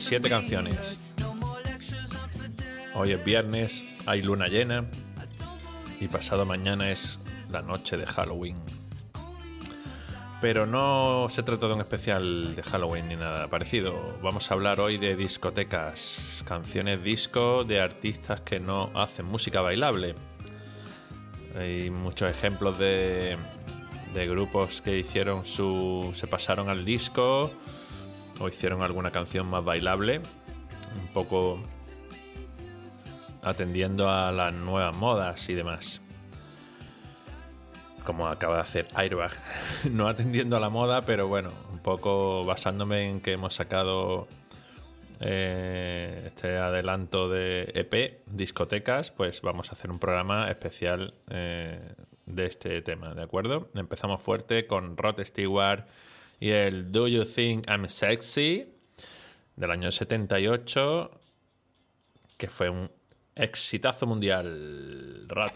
7 canciones. Hoy es viernes, hay luna llena y pasado mañana es la noche de Halloween. Pero no se trata de un especial de Halloween ni nada parecido. Vamos a hablar hoy de discotecas, canciones disco de artistas que no hacen música bailable. Hay muchos ejemplos de, de grupos que hicieron su. se pasaron al disco o hicieron alguna canción más bailable, un poco atendiendo a las nuevas modas y demás. Como acaba de hacer Airbag. no atendiendo a la moda, pero bueno, un poco basándome en que hemos sacado eh, este adelanto de EP, discotecas, pues vamos a hacer un programa especial eh, de este tema, ¿de acuerdo? Empezamos fuerte con Rod Stewart y el Do You Think I'm Sexy del año 78, que fue un exitazo mundial. Rod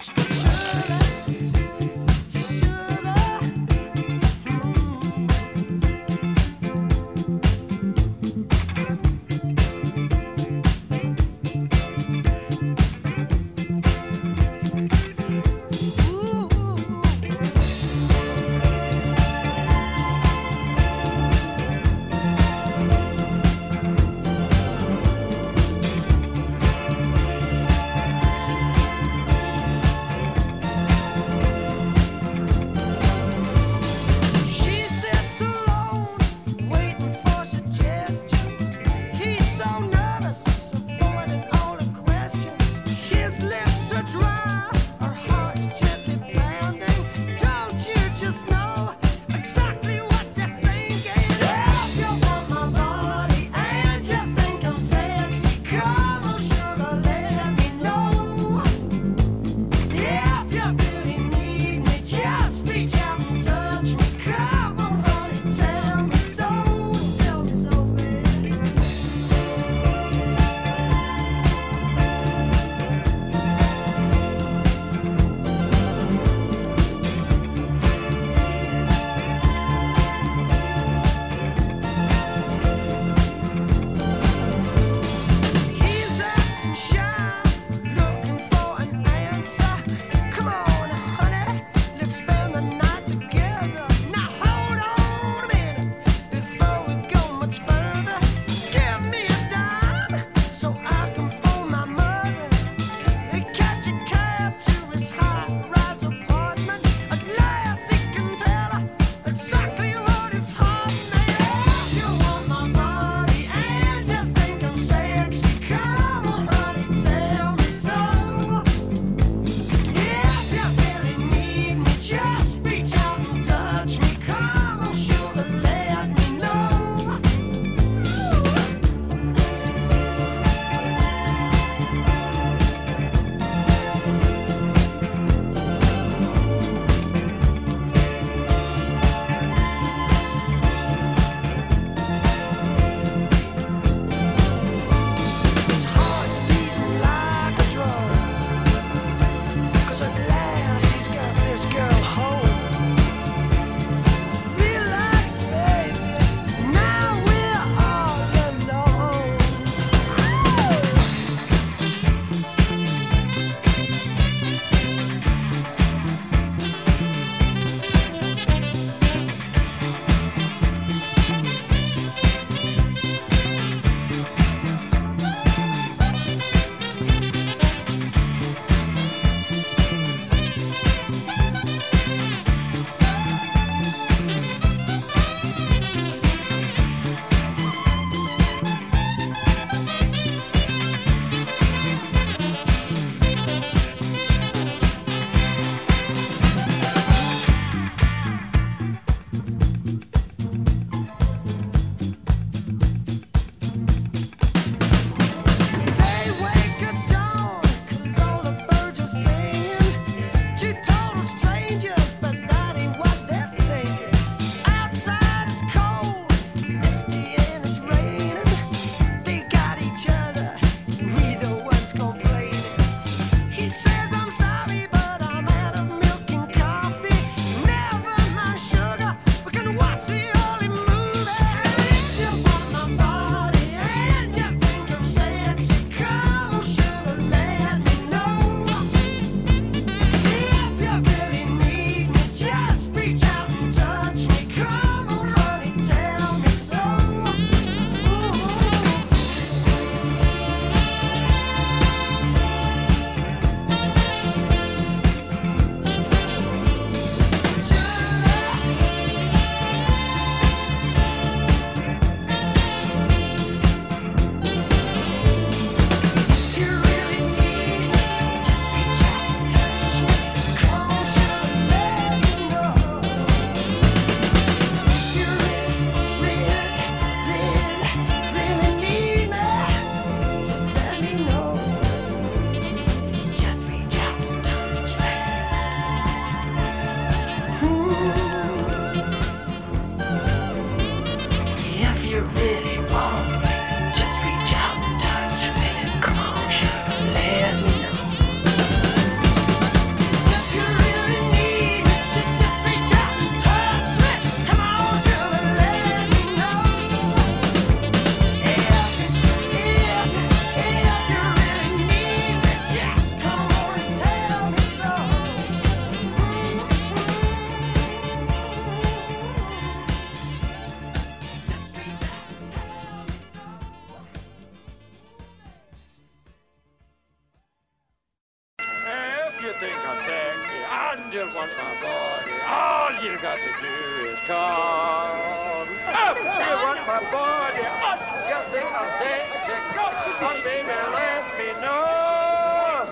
think I'm sexy and you want my body, all you got to do is come. Oh, you want my body, oh, you think I'm sexy, come on, baby, let me know.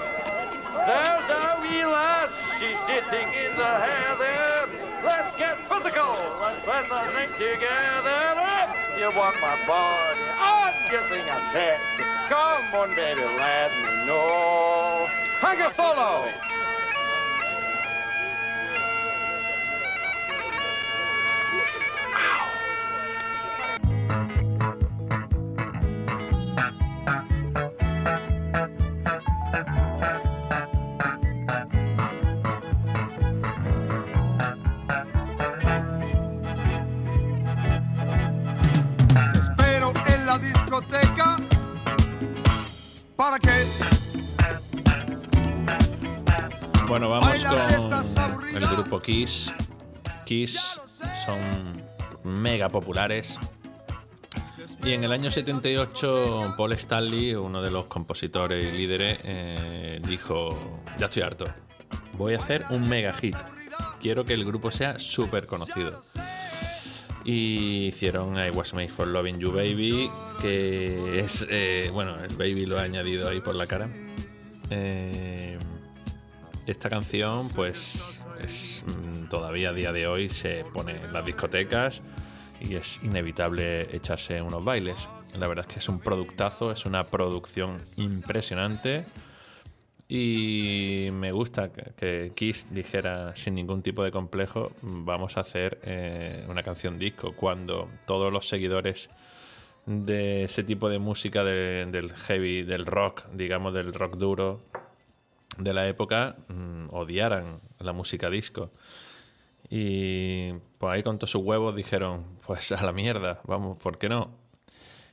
There's a wee lass, she's sitting in the heather. Let's get physical, let's spend the night together. Oh, you want my body, oh, you think I'm sexy, come on, baby, let me know. Hang a solo. Kiss. Kiss son mega populares. Y en el año 78, Paul Stanley, uno de los compositores y líderes, eh, dijo: Ya estoy harto. Voy a hacer un mega hit. Quiero que el grupo sea súper conocido. Y hicieron I Was Made for Loving You Baby, que es. eh, bueno, el baby lo he añadido ahí por la cara. Eh, esta canción, pues, mm, todavía a día de hoy se pone en las discotecas y es inevitable echarse unos bailes. La verdad es que es un productazo, es una producción impresionante y me gusta que, Kiss dijera sin ningún tipo de complejo, vamos a hacer eh, una canción disco, cuando todos los seguidores de ese tipo de música de- del heavy, del rock, digamos del rock duro, de la época mm, odiaran la música disco. Y pues ahí con todos sus huevos dijeron, pues a la mierda, vamos, ¿por qué no?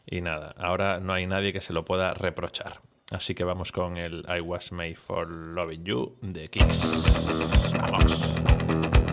Y nada, ahora no hay nadie que se lo pueda reprochar. Así que vamos con el I Was Made for Loving You de Kiss. Vamos.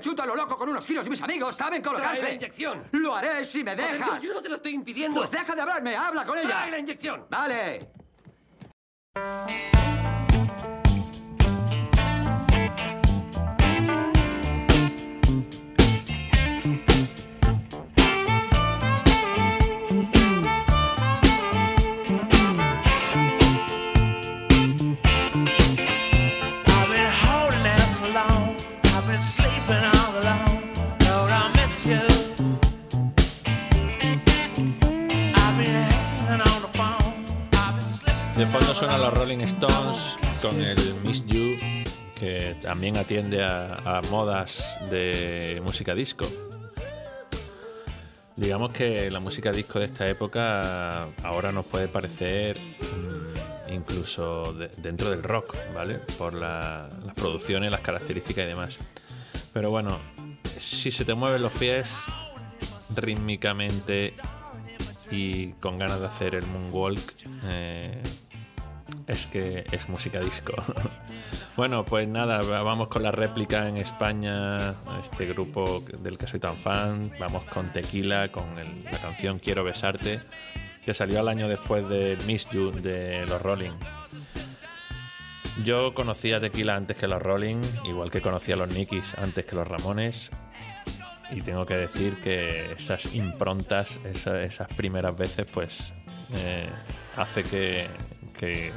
Me chuto a lo loco con unos kilos y mis amigos saben Trae colocarse. la inyección. Lo haré si me dejas. Yo no te lo estoy impidiendo. Pues deja de hablarme, habla con ella. Trae la inyección. Vale. Rolling Stones con el Miss You, que también atiende a, modas de música disco. Digamos que la música disco de esta época ahora nos puede parecer mm, incluso de- dentro del rock, ¿vale? Por la- las producciones, las características y demás. Pero bueno, si se te mueven los pies rítmicamente y con ganas de hacer el moonwalk, eh, es que es música disco. bueno, pues nada, vamos con la réplica en España, este grupo del que soy tan fan. Vamos con Tequila, con la canción Quiero besarte, que salió al año después de Miss You de los Rolling. Yo conocía Tequila antes que los Rolling, igual que conocía a los Nikis antes que los Ramones. Y tengo que decir que esas improntas, esa- esas primeras veces, pues eh, hace que, que,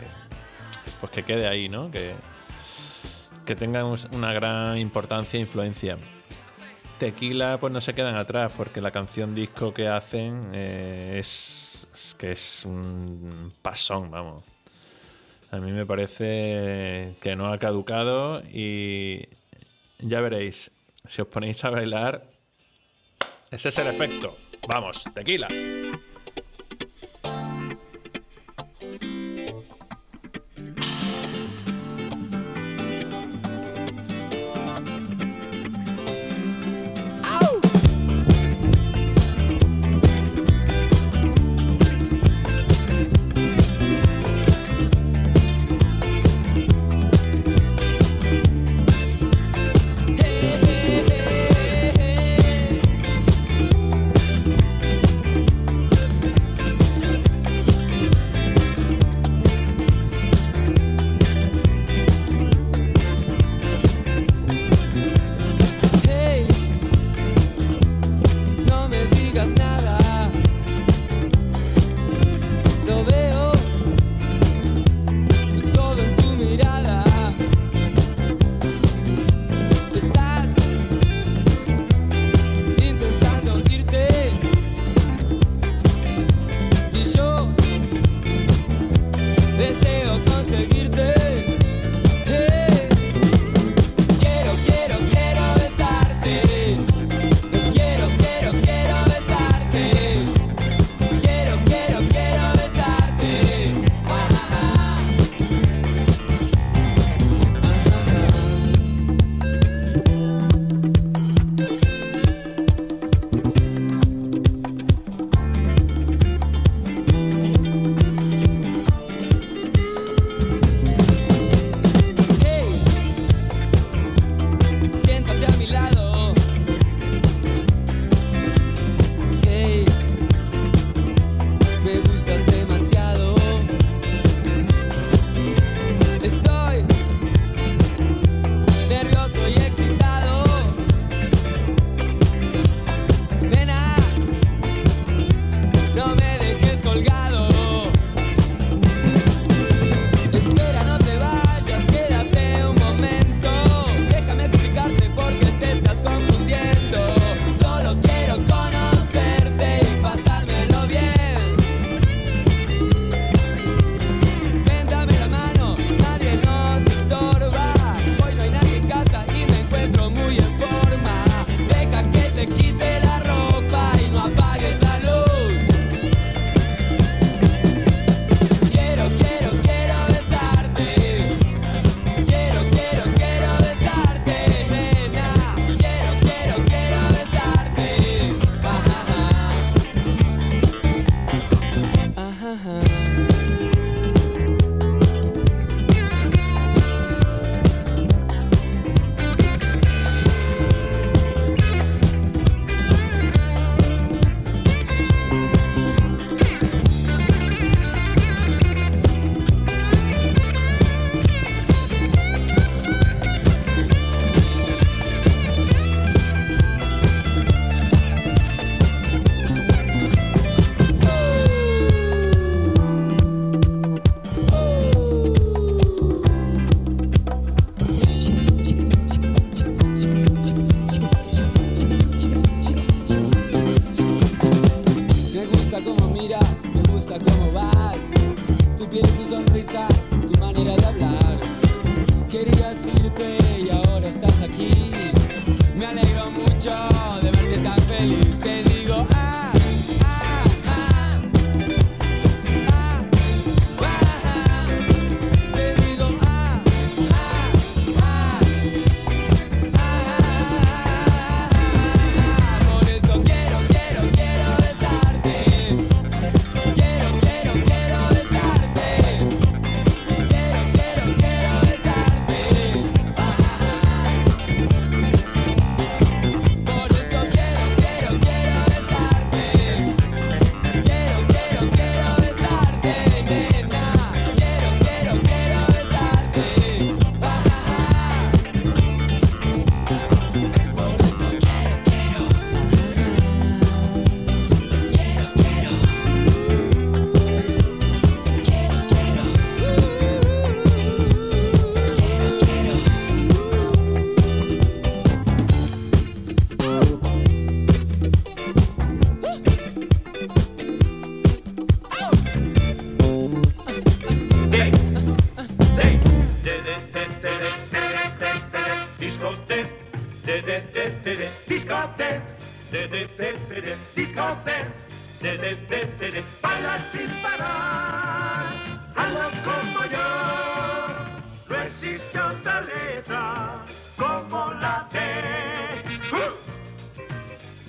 pues que quede ahí, ¿no? Que, que tengan una gran importancia e influencia. Tequila, pues no se quedan atrás, porque la canción disco que hacen eh, es, es que es un pasón, vamos. A mí me parece que no ha caducado y ya veréis, si os ponéis a bailar, ese es el efecto. Vamos, tequila.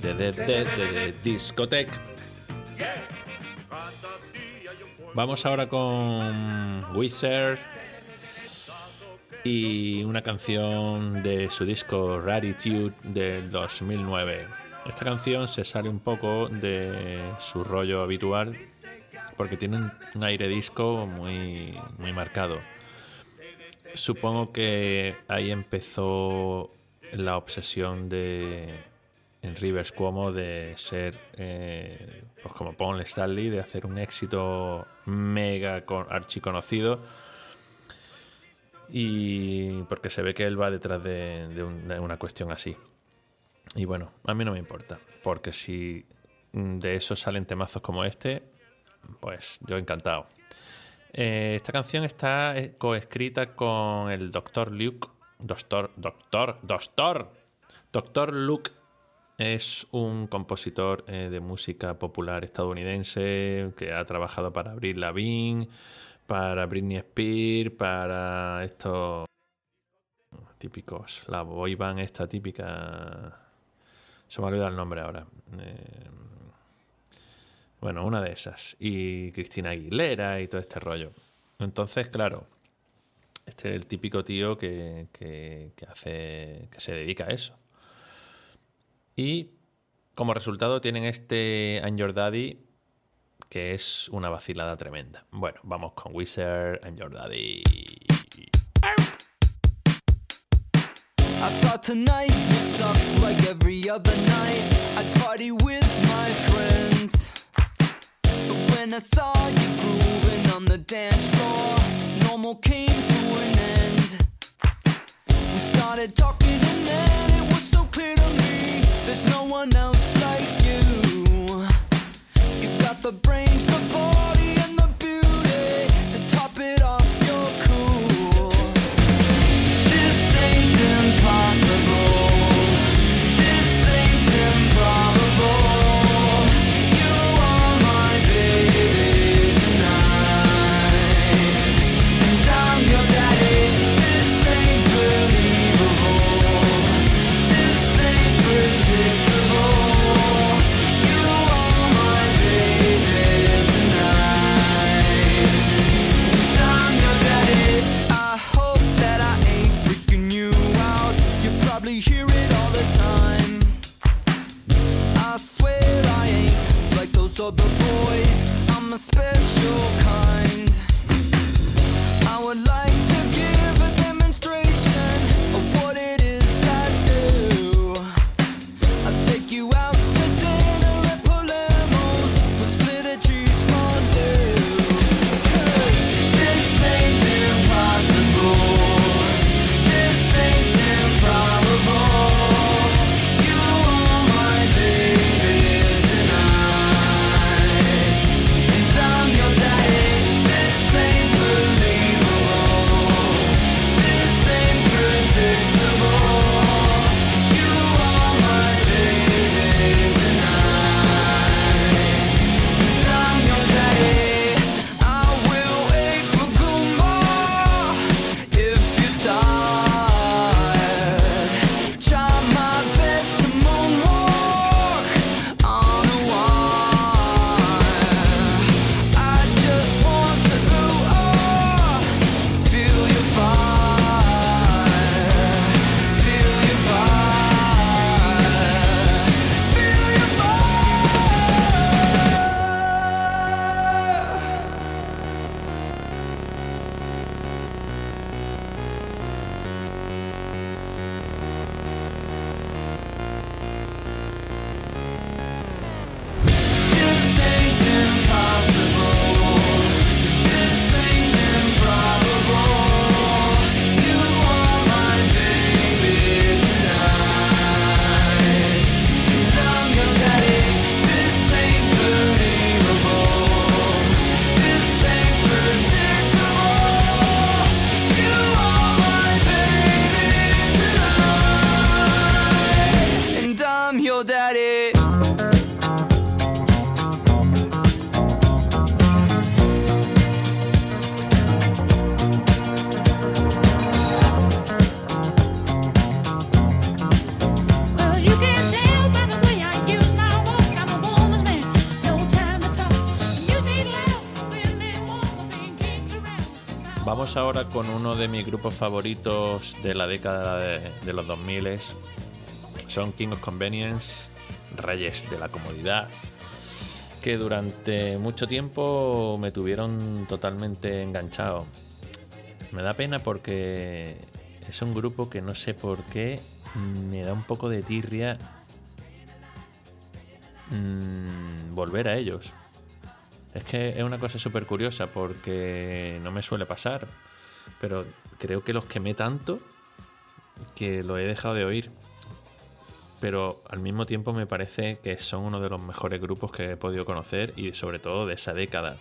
De, de, de, puedo Vamos ahora con Wizard y una canción de su disco Raritude del 2009. Esta canción se sale un poco de su rollo habitual porque tiene un, aire disco muy, muy marcado. Supongo que ahí empezó la obsesión de en Rivers Cuomo de ser eh, pues como Paul Stanley, de hacer un éxito mega con, archiconocido y porque se ve que él va detrás de, de un- de una cuestión así. Y bueno, a mí no me importa, porque si de eso salen temazos como este, pues yo encantado. Eh, esta canción está eh, coescrita con el Dr. Luke. Doctor, doctor, doctor. Doctor Luke es un compositor eh, de música popular estadounidense que ha trabajado para Avril Lavigne, para Britney Spears, para estos típicos, la boy band esta típica. Se me ha olvidado el nombre ahora. Bueno, una de esas. Y Cristina Aguilera y todo este rollo. Entonces, claro, este es el típico tío que, que- hace. que se dedica a eso. Y como resultado tienen este I'm Your Daddy, que es una vacilada tremenda. Bueno, vamos con Wizard and Your Daddy. When I saw you grooving on the dance floor, normal came to an end. We started talking and then it was so clear to me there's no one else like you. You got the brains, the body, Ahora con uno de mis grupos favoritos de la década de, de los 2000. Son King of Convenience, Reyes de la Comodidad, que durante mucho tiempo me tuvieron totalmente enganchado. Me da pena porque es un grupo que no sé por qué me da un poco de tirria mm, volver a ellos. Es que es una cosa súper curiosa porque no me suele pasar, pero creo que los quemé tanto que lo he dejado de oír. Pero al mismo tiempo me parece que son uno de los mejores grupos que he podido conocer y sobre todo de esa década.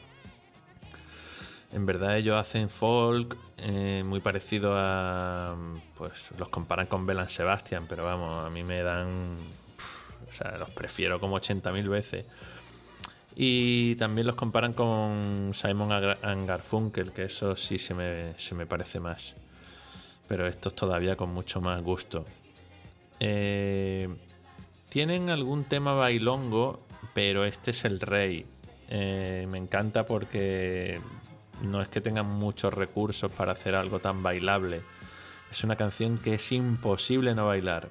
En verdad ellos hacen folk eh, muy parecido a... Pues los comparan con Belan Sebastian, pero vamos, a mí me dan... O sea, los prefiero como 80.000 veces. Y también los comparan con Simon and Garfunkel, que eso sí se me, se me parece más. Pero estos todavía con mucho más gusto. Eh, tienen algún tema bailongo, pero este es el rey. Eh, me encanta porque no es que tengan muchos recursos para hacer algo tan bailable. Es una canción que es imposible no bailar.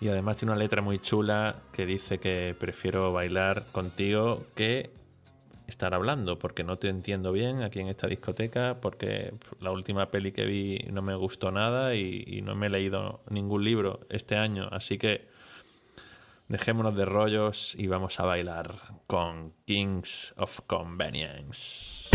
Y además tiene una letra muy chula que dice que prefiero bailar contigo que estar hablando, porque no te entiendo bien aquí en esta discoteca, porque la última peli que vi no me gustó nada y, no me he leído ningún libro este año, así que dejémonos de rollos y vamos a bailar con Kings of Convenience.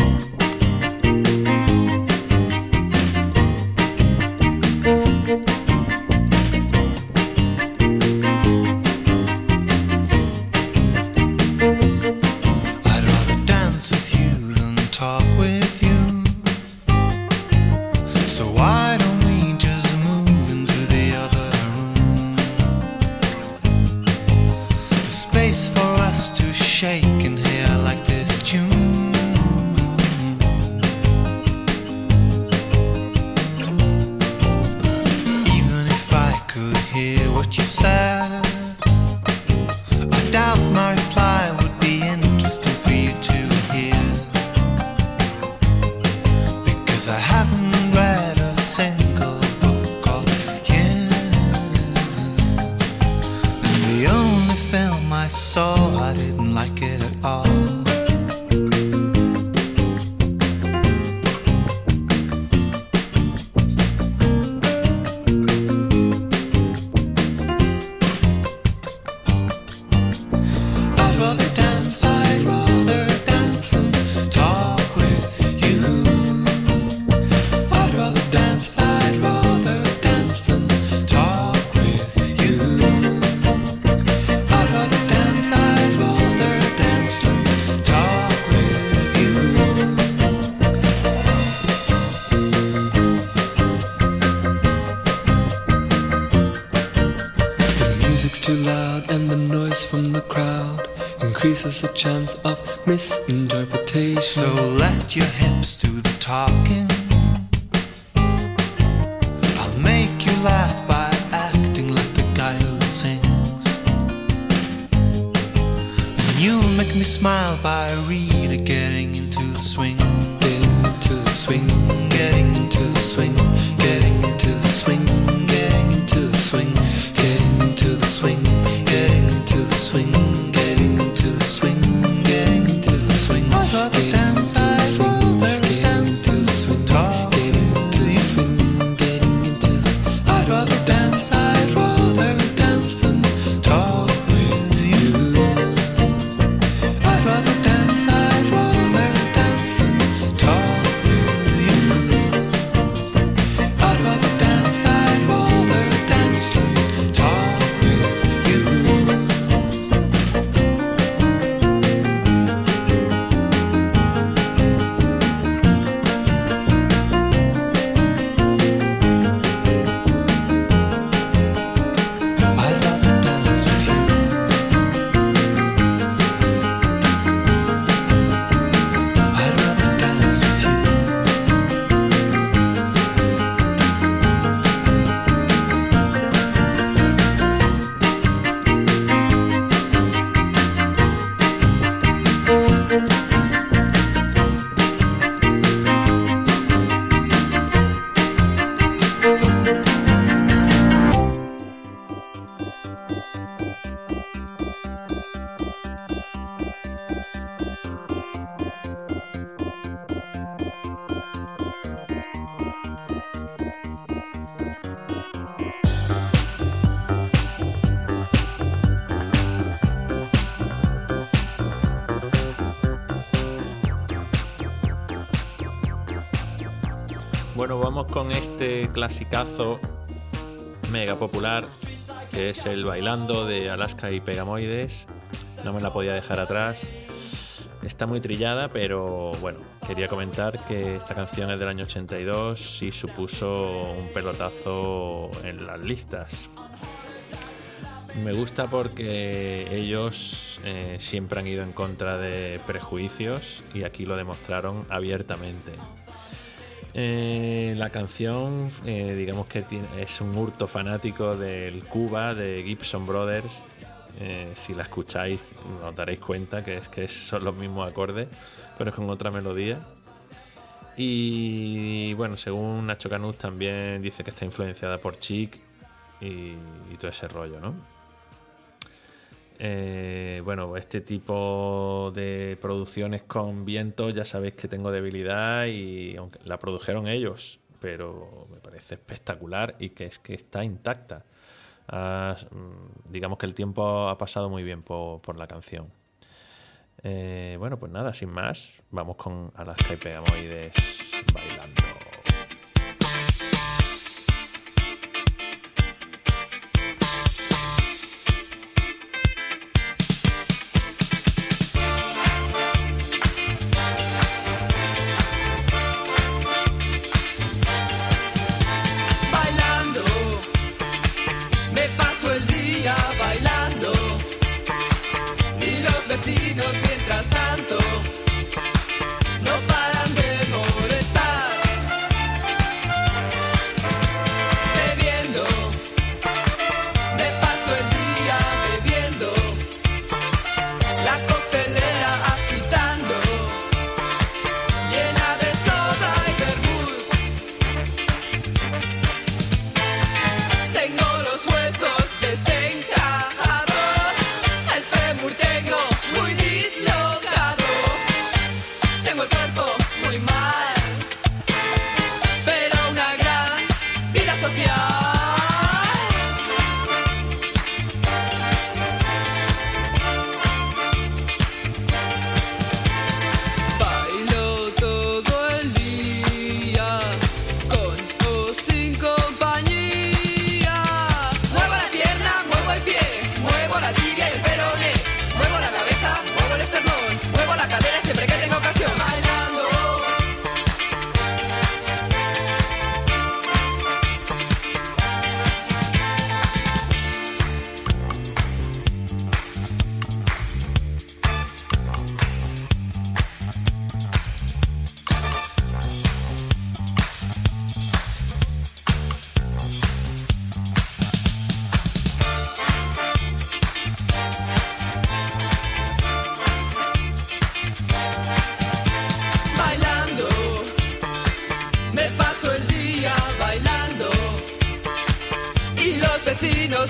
Increases a chance of misinterpretation. So let your hips do the talking. I'll make you laugh by acting like the guy who sings. And you'll make me smile by really clasicazo mega popular que es el Bailando de Alaska y Pegamoides. No me la podía dejar atrás. Está muy trillada, pero bueno, quería comentar que esta canción es del año 82 y supuso un pelotazo en las listas. Me gusta porque ellos eh, siempre han ido en contra de prejuicios y aquí lo demostraron abiertamente. Eh, la canción, eh, digamos que es un hurto fanático del Cuba de Gibson Brothers. Eh, si la escucháis, os daréis cuenta que es que son los mismos acordes, pero es con otra melodía. Y bueno, según Nacho Canut también dice que está influenciada por Chic y, y todo ese rollo, ¿no? Eh, bueno, este tipo de producciones con viento ya sabéis que tengo debilidad y aunque la produjeron ellos, pero me parece espectacular y que es que está intacta. Ah, mm, digamos que el tiempo ha pasado muy bien por, la canción. Eh, bueno, pues nada, sin más, vamos con Alaska y Pegamoides bailando. bailando.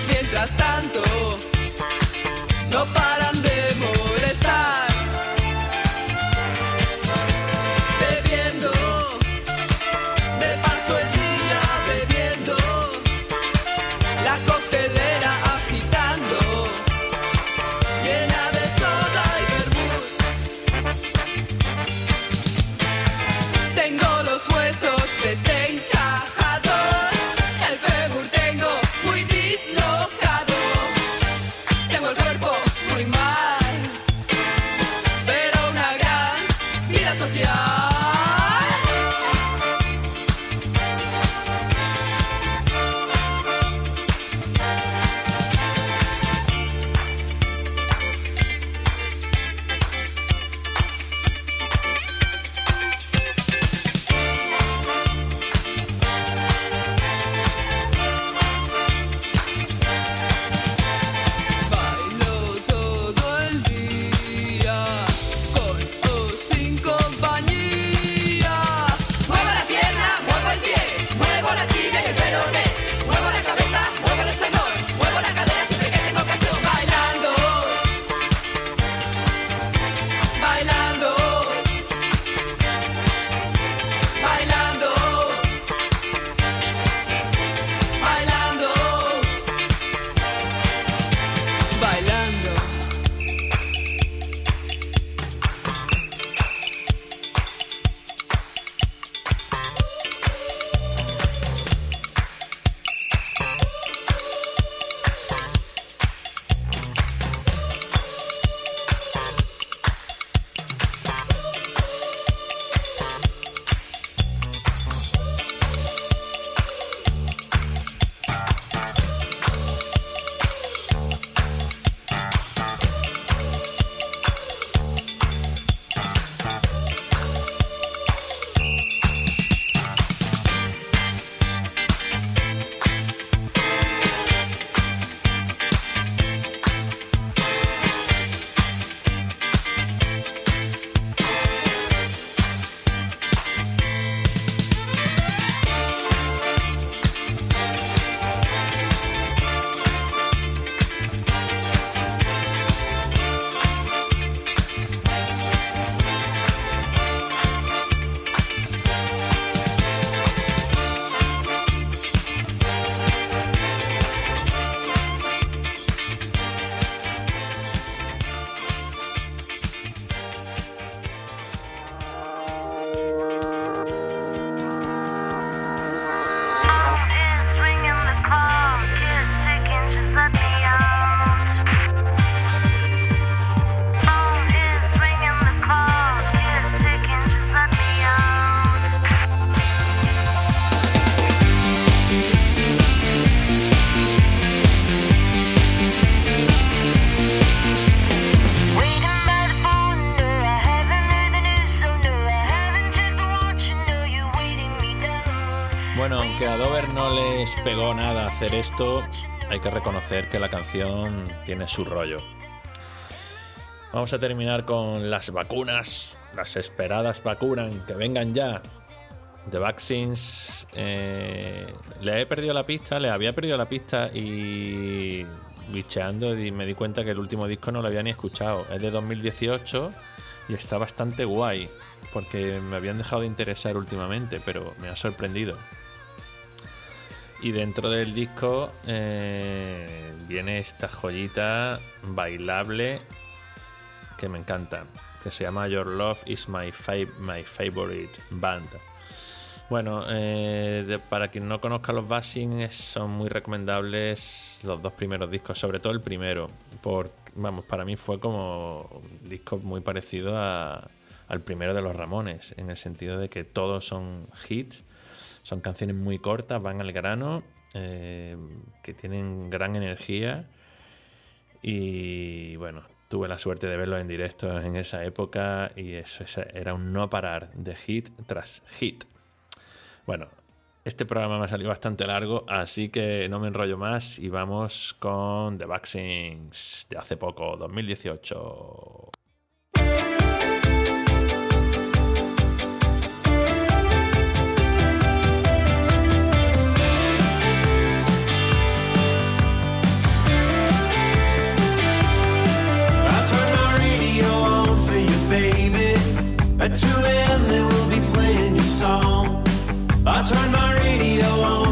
Mientras tanto, no paran de hacer esto, hay que reconocer que la canción tiene su rollo. Vamos a terminar con las vacunas, las esperadas vacunas, que vengan ya. The Vaccines, eh, le he perdido la pista, le había perdido la pista y bicheando y me di cuenta que el último disco no lo había ni escuchado. Es de 2018 y está bastante guay porque me habían dejado de interesar últimamente, pero me ha sorprendido. Y dentro del disco eh, viene esta joyita bailable que me encanta, que se llama Your Love is My, fa- my Favorite Band. Bueno, eh, para quien no conozca los Bassing, son muy recomendables los dos primeros discos, sobre todo el primero. Por, vamos, para mí fue como un disco muy parecido al primero de los Ramones, en el sentido de que todos son hits, son canciones muy cortas, van al grano, eh, que tienen gran energía. Y bueno, tuve la suerte de verlos en directo en esa época y eso era un no parar de hit tras hit. Bueno, este programa me ha salido bastante largo, así que no me enrollo más y vamos con The Vaccines de hace poco, 2018. 2 a.m. they will be playing your song. I turn my radio on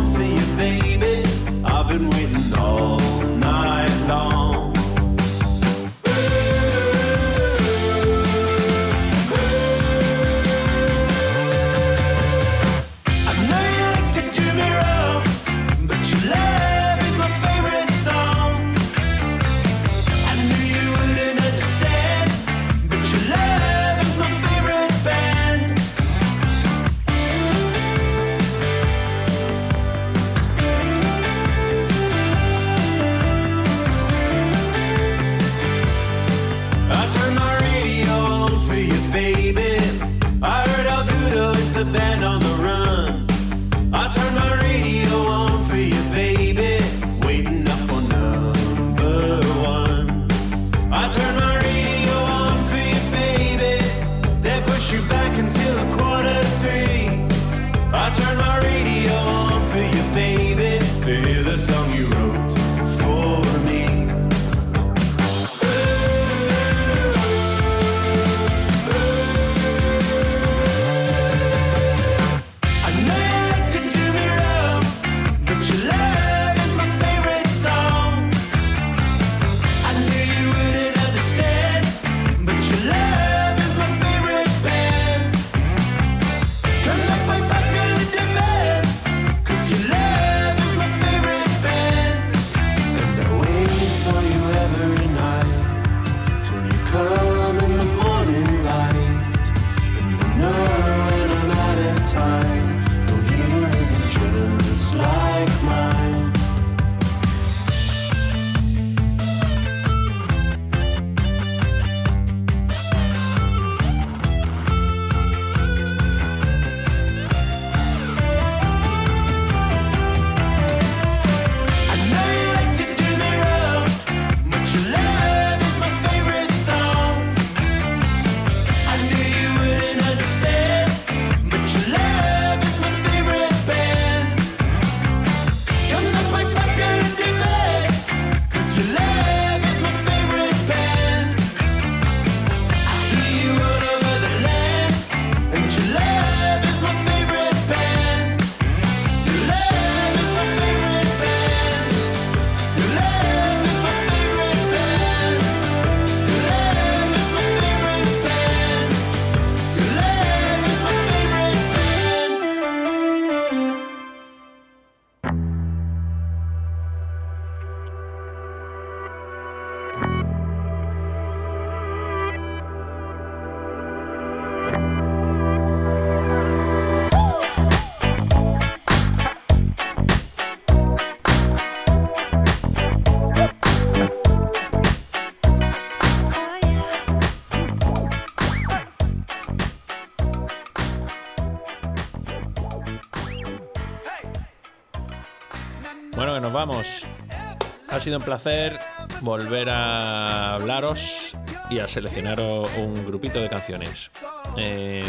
sido un placer volver a hablaros y a seleccionaros un grupito de canciones. Eh,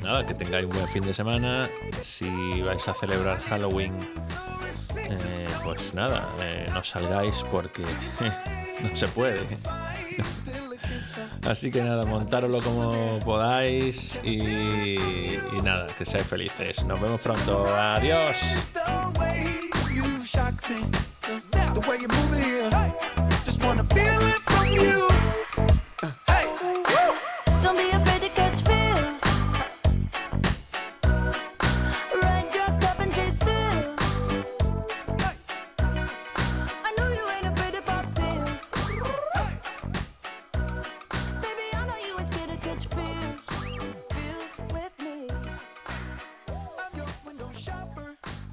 nada, que tengáis un buen fin de semana. Si vais a celebrar Halloween, eh, pues nada, eh, no salgáis porque no se puede. Así que nada, montároslo como podáis y, y nada, que seáis felices. Nos vemos pronto. Adiós. The way you move it here. Just wanna feel it from you.